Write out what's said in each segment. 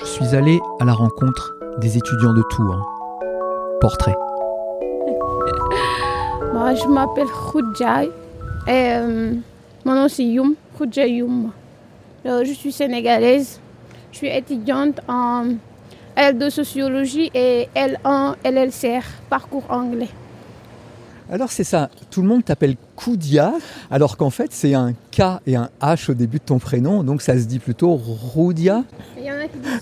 Je suis allé à la rencontre des étudiants de Tours. Portrait. Bah, je m'appelle Khoudja et euh, mon nom c'est Youm, Khoudja Youm. Euh, je suis sénégalaise. Je suis étudiante en L2 sociologie et L1 LLCR, parcours anglais. Alors c'est ça, tout le monde t'appelle Koudia, alors qu'en fait c'est un K et un H au début de ton prénom, donc ça se dit plutôt Roudia. Il y en a qui disent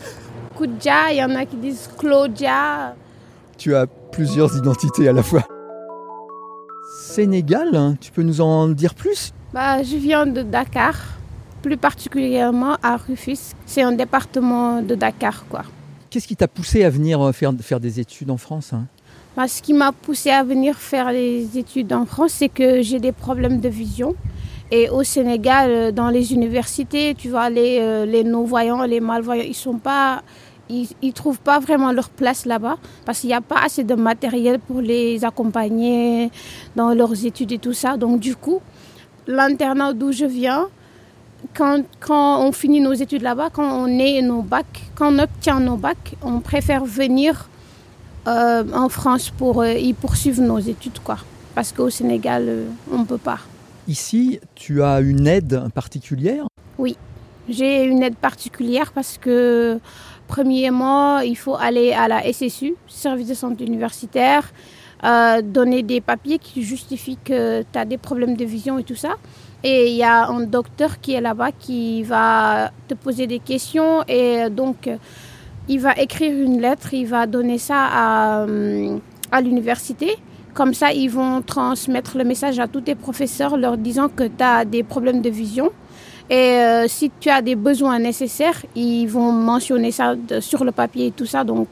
Koudja, il y en a qui disent Claudia. Tu as plusieurs identités à la fois. Sénégal, hein, tu peux nous en dire plus? Bah, Je viens de Dakar, plus particulièrement à Rufisque. C'est un département de Dakar. quoi. Qu'est-ce qui t'a poussé à venir euh, faire, faire des études en France hein? Ce qui m'a poussé à venir faire des études en France, c'est que j'ai des problèmes de vision. Et au Sénégal, euh, dans les universités, tu vois, les, euh, les non-voyants, les malvoyants, ils sont pas ils trouvent pas vraiment leur place là-bas parce qu'il n'y a pas assez de matériel pour les accompagner dans leurs études et tout ça. Donc du coup, l'internat d'où je viens, quand, quand, on finit nos études là-bas, quand on est nos bacs, quand on obtient nos bacs, on préfère venir euh, en France pour euh, y poursuivre nos études, quoi. Parce qu'au Sénégal, euh, on ne peut pas. Ici, tu as une aide particulière? Oui, j'ai une aide particulière parce que, premièrement, il faut aller à la SSU, Service de santé universitaire, donner des papiers qui justifient que tu as des problèmes de vision et tout ça. Et il y a un docteur qui est là-bas qui va te poser des questions et donc il va écrire une lettre, il va donner ça à, à l'université. Comme ça, ils vont transmettre le message à tous tes professeurs leur disant que tu as des problèmes de vision. Et euh, si tu as des besoins nécessaires, ils vont mentionner ça sur le papier et tout ça. Donc,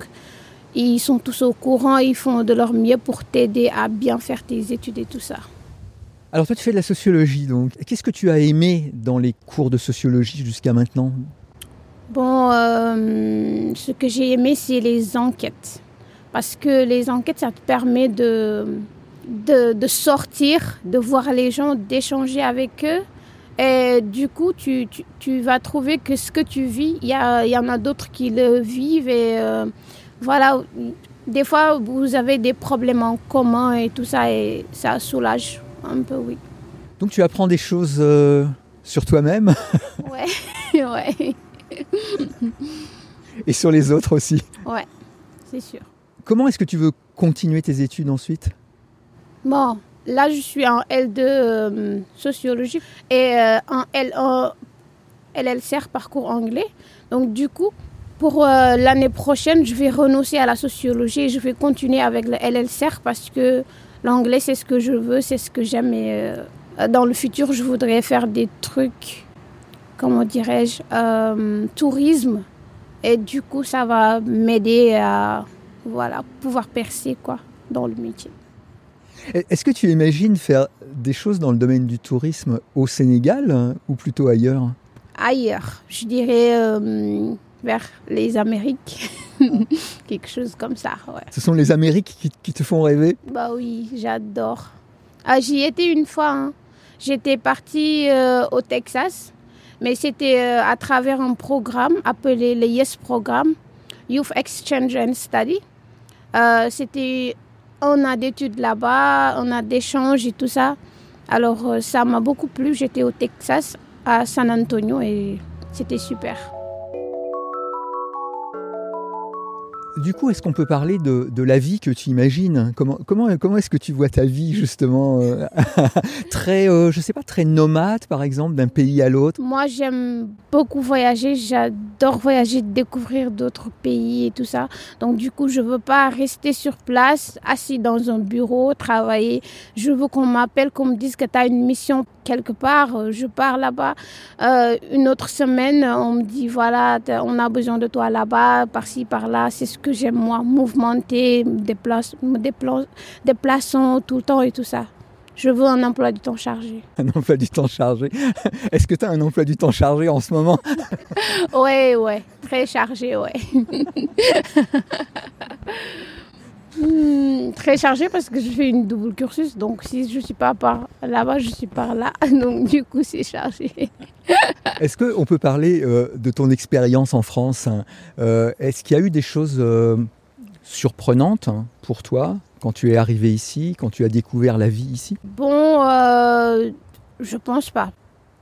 ils sont tous au courant, ils font de leur mieux pour t'aider à bien faire tes études et tout ça. Alors toi, tu fais de la sociologie, donc qu'est-ce que tu as aimé dans les cours de sociologie jusqu'à maintenant? Bon, euh, ce que j'ai aimé, c'est les enquêtes. Parce que les enquêtes, ça te permet de, de, de sortir, de voir les gens, d'échanger avec eux. Et du coup, tu, tu, tu, vas trouver que ce que tu vis, il y, y, en a d'autres qui le vivent. Et euh, voilà, des fois, vous avez des problèmes en commun et tout ça, et ça soulage un peu, oui. Donc tu apprends des choses euh, sur toi-même Ouais, ouais. Et sur les autres aussi Ouais, c'est sûr. Comment est-ce que tu veux continuer tes études ensuite? Bon, là je suis en L2 euh, sociologie et euh, en L1 LLCR parcours anglais. Donc du coup, pour euh, l'année prochaine, je vais renoncer à la sociologie et je vais continuer avec le LLCR parce que l'anglais c'est ce que je veux, c'est ce que j'aime et dans le futur, je voudrais faire des trucs comment dirais-je, tourisme. Et du coup, ça va m'aider à voilà, pouvoir percer quoi, dans le métier. Est-ce que tu imagines faire des choses dans le domaine du tourisme au Sénégal hein, ou plutôt ailleurs? Ailleurs, je dirais euh, vers les Amériques, quelque chose comme ça. Ouais. Ce sont les Amériques qui, qui te font rêver? Bah oui, j'adore. Ah, J'y étais une fois. Hein. J'étais partie euh, au Texas mais c'était euh, à travers un programme appelé le YES Programme, Youth Exchange and Study. Euh, c'était on a d'études là-bas, on a d'échanges et tout ça. Alors euh, ça m'a beaucoup plu. J'étais au Texas, à San Antonio et c'était super. Du coup, est-ce qu'on peut parler de, la vie que tu imagines? Comment, comment, comment est-ce que tu vois ta vie justement euh, Très, euh, je sais pas, très nomade par exemple, d'un pays à l'autre? Moi, j'aime beaucoup voyager. J'adore voyager, découvrir d'autres pays et tout ça. Donc, du coup, je veux pas rester sur place, assis dans un bureau, travailler. Je veux qu'on m'appelle, qu'on me dise que tu as une mission quelque part. Je pars là-bas. Euh, une autre semaine, on me dit voilà, on a besoin de toi là-bas, par-ci, par-là. C'est ce que j'aime moi, mouvementer, me, déplace, me déplace, déplaçant tout le temps et tout ça. Je veux un emploi du temps chargé. Un emploi du temps chargé Est-ce que tu as un emploi du temps chargé en ce moment? Ouais, ouais, très chargé, ouais. Hmm, très chargé parce que je fais une double cursus. Donc si je suis pas par là-bas, je suis par là. Donc du coup, c'est chargé. Est-ce qu'on peut parler euh, de ton expérience en France hein? Euh, Est-ce qu'il y a eu des choses euh, surprenantes hein, pour toi quand tu es arrivé ici, quand tu as découvert la vie ici? Bon, je pense pas.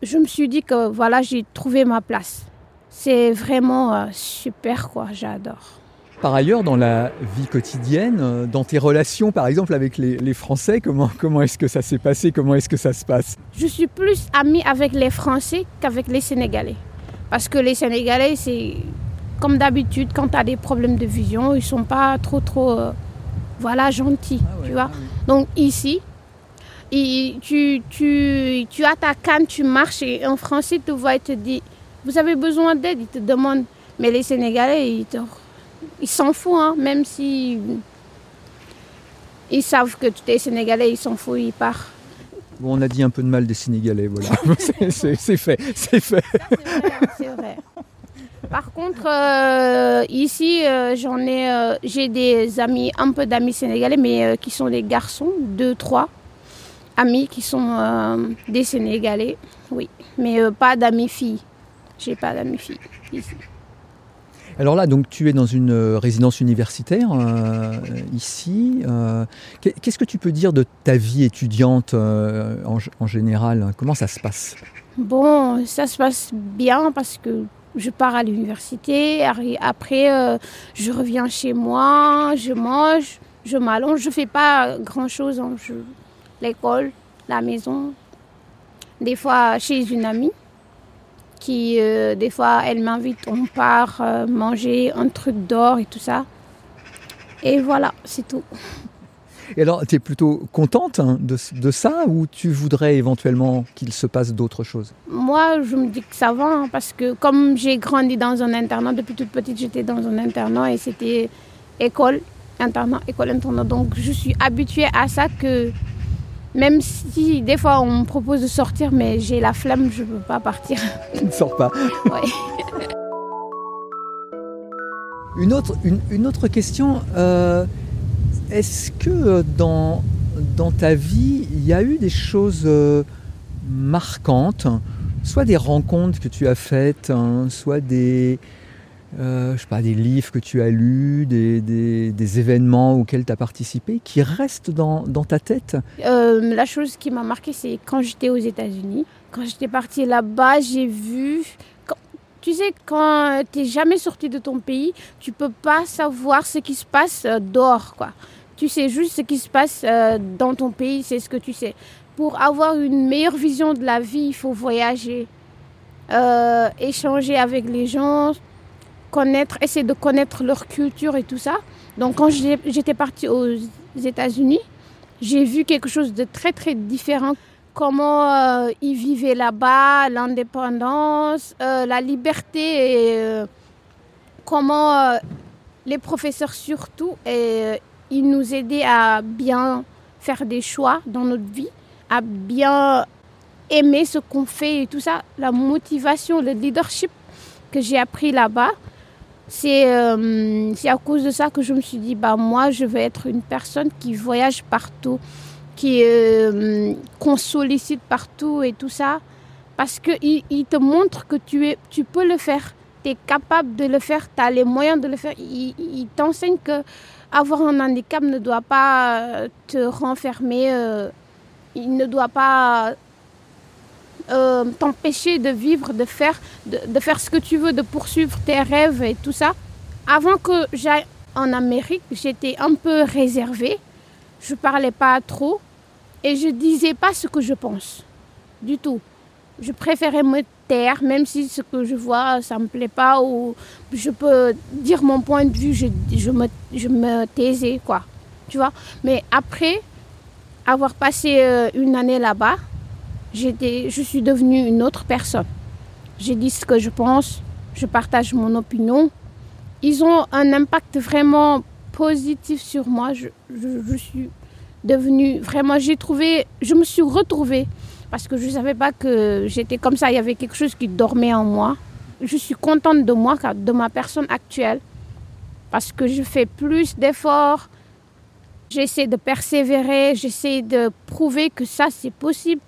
Je me suis dit que voilà, j'ai trouvé ma place. C'est vraiment super quoi, j'adore. Par ailleurs, dans la vie quotidienne, euh, dans tes relations par exemple avec les, les Français, comment, comment est-ce que ça s'est passé? Comment est-ce que ça se passe? Je suis plus amie avec les Français qu'avec les Sénégalais. Parce que les Sénégalais, c'est comme d'habitude, quand tu as des problèmes de vision, ils sont pas trop, trop, euh, voilà, gentils, tu vois? Donc ici, et tu, tu, tu as ta canne, tu marches et un Français te voit et te dit, vous avez besoin d'aide, il te demande. Mais les Sénégalais, ils te- ils s'en foutent, hein, même si ils savent que tu es Sénégalais, ils s'en foutent, ils partent. Bon, on a dit un peu de mal des Sénégalais, voilà. C'est- fait, c'est fait. C'est vrai, c'est vrai. Par contre, euh, ici, euh, j'en ai, euh, j'ai des amis, un peu d'amis sénégalais, mais qui sont des garçons, deux, trois amis qui sont des Sénégalais, oui, mais pas d'amis filles. J'ai pas d'amis filles ici. Alors là, donc tu es dans une euh, résidence universitaire euh, ici. euh, qu'est- Qu'est-ce que tu peux dire de ta vie étudiante en, général? Comment ça se passe? Bon, ça se passe bien parce que je pars à l'université. Après, je reviens chez moi, je mange, je m'allonge. Je fais pas grand chose. L'école, la maison. Des fois chez une amie qui, euh, des fois, elle m'invite, on part euh, manger un truc d'or et tout ça. Et voilà, c'est tout. Et alors, tu es plutôt contente hein, de, de ça ou tu voudrais éventuellement qu'il se passe d'autres choses? Moi, je me dis que ça va, hein, parce que comme j'ai grandi dans un internat, depuis toute petite, j'étais dans un internat et c'était école, internat, école, internat. Donc, je suis habituée à ça que même si des fois on me propose de sortir, mais j'ai la flemme, je ne peux pas partir. Tu ne sors pas. Ouais. Une autre, une, une autre question, euh, est-ce que dans, dans ta vie, il y a eu des choses euh, marquantes, soit des rencontres que tu as faites, hein, soit des, euh, je sais pas, des livres que tu as lus, des, des- événements auxquels tu as participé, qui restent dans, dans ta tête? Euh, la chose qui m'a marqué, c'est quand j'étais aux États-Unis. Quand j'étais partie là-bas, j'ai vu. quand- tu sais, quand tu n'es jamais sorti de ton pays, tu peux pas savoir ce qui se passe euh, dehors, quoi. Tu sais juste ce qui se passe dans ton pays, c'est ce que tu sais. Pour avoir une meilleure vision de la vie, il faut voyager, échanger avec les gens, connaître, essayer de connaître leur culture et tout ça. Donc, quand j'étais partie aux États-Unis, j'ai vu quelque chose de très très différent. Comment euh, ils vivaient là-bas, l'indépendance, euh, la liberté, et euh, comment les professeurs surtout, et, ils nous aidaient à bien faire des choix dans notre vie, à bien aimer ce qu'on fait et tout ça. La motivation, le leadership que j'ai appris là-bas, c'est euh, c'est à cause de ça que je me suis dit, bah, moi, je veux être une personne qui voyage partout, qui euh, partout et tout ça. Parce qu'il il te montre que tu, peux le faire, tu es capable de le faire, tu as les moyens de le faire. Il, t'enseigne que avoir un handicap ne doit pas te renfermer, euh, il ne doit pas euh, t'empêcher de vivre, de faire, de, faire ce que tu veux, de poursuivre tes rêves et tout ça. Avant que j'aille en Amérique, j'étais un peu réservée. Je parlais pas trop et je disais pas ce que je pense du tout. Je préférais me taire, même si ce que je vois, ça me plaît pas ou je peux dire mon point de vue, je, je, me, je me taisais, quoi. Tu vois? Mais après avoir passé euh, une année là-bas, je suis devenue une autre personne. J'ai dit ce que je pense, je partage mon opinion. Ils ont un impact vraiment positif sur moi. Je, je suis devenue vraiment, j'ai trouvé, je me suis retrouvée parce que je ne savais pas que j'étais comme ça. Il y avait quelque chose qui dormait en moi. Je suis contente de moi, de ma personne actuelle, parce que je fais plus d'efforts J'essaie de persévérer, j'essaie de prouver que ça c'est possible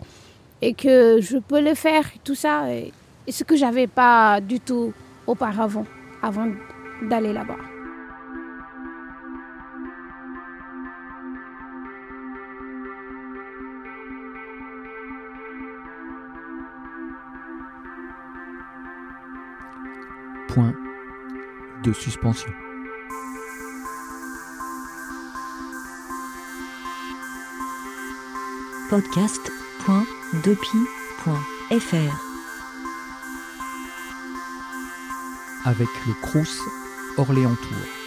et que je peux le faire, tout ça. Et, ce que j'avais pas du tout auparavant, avant d'aller là-bas. Point de suspension. Avec le Crous Orléans Tour.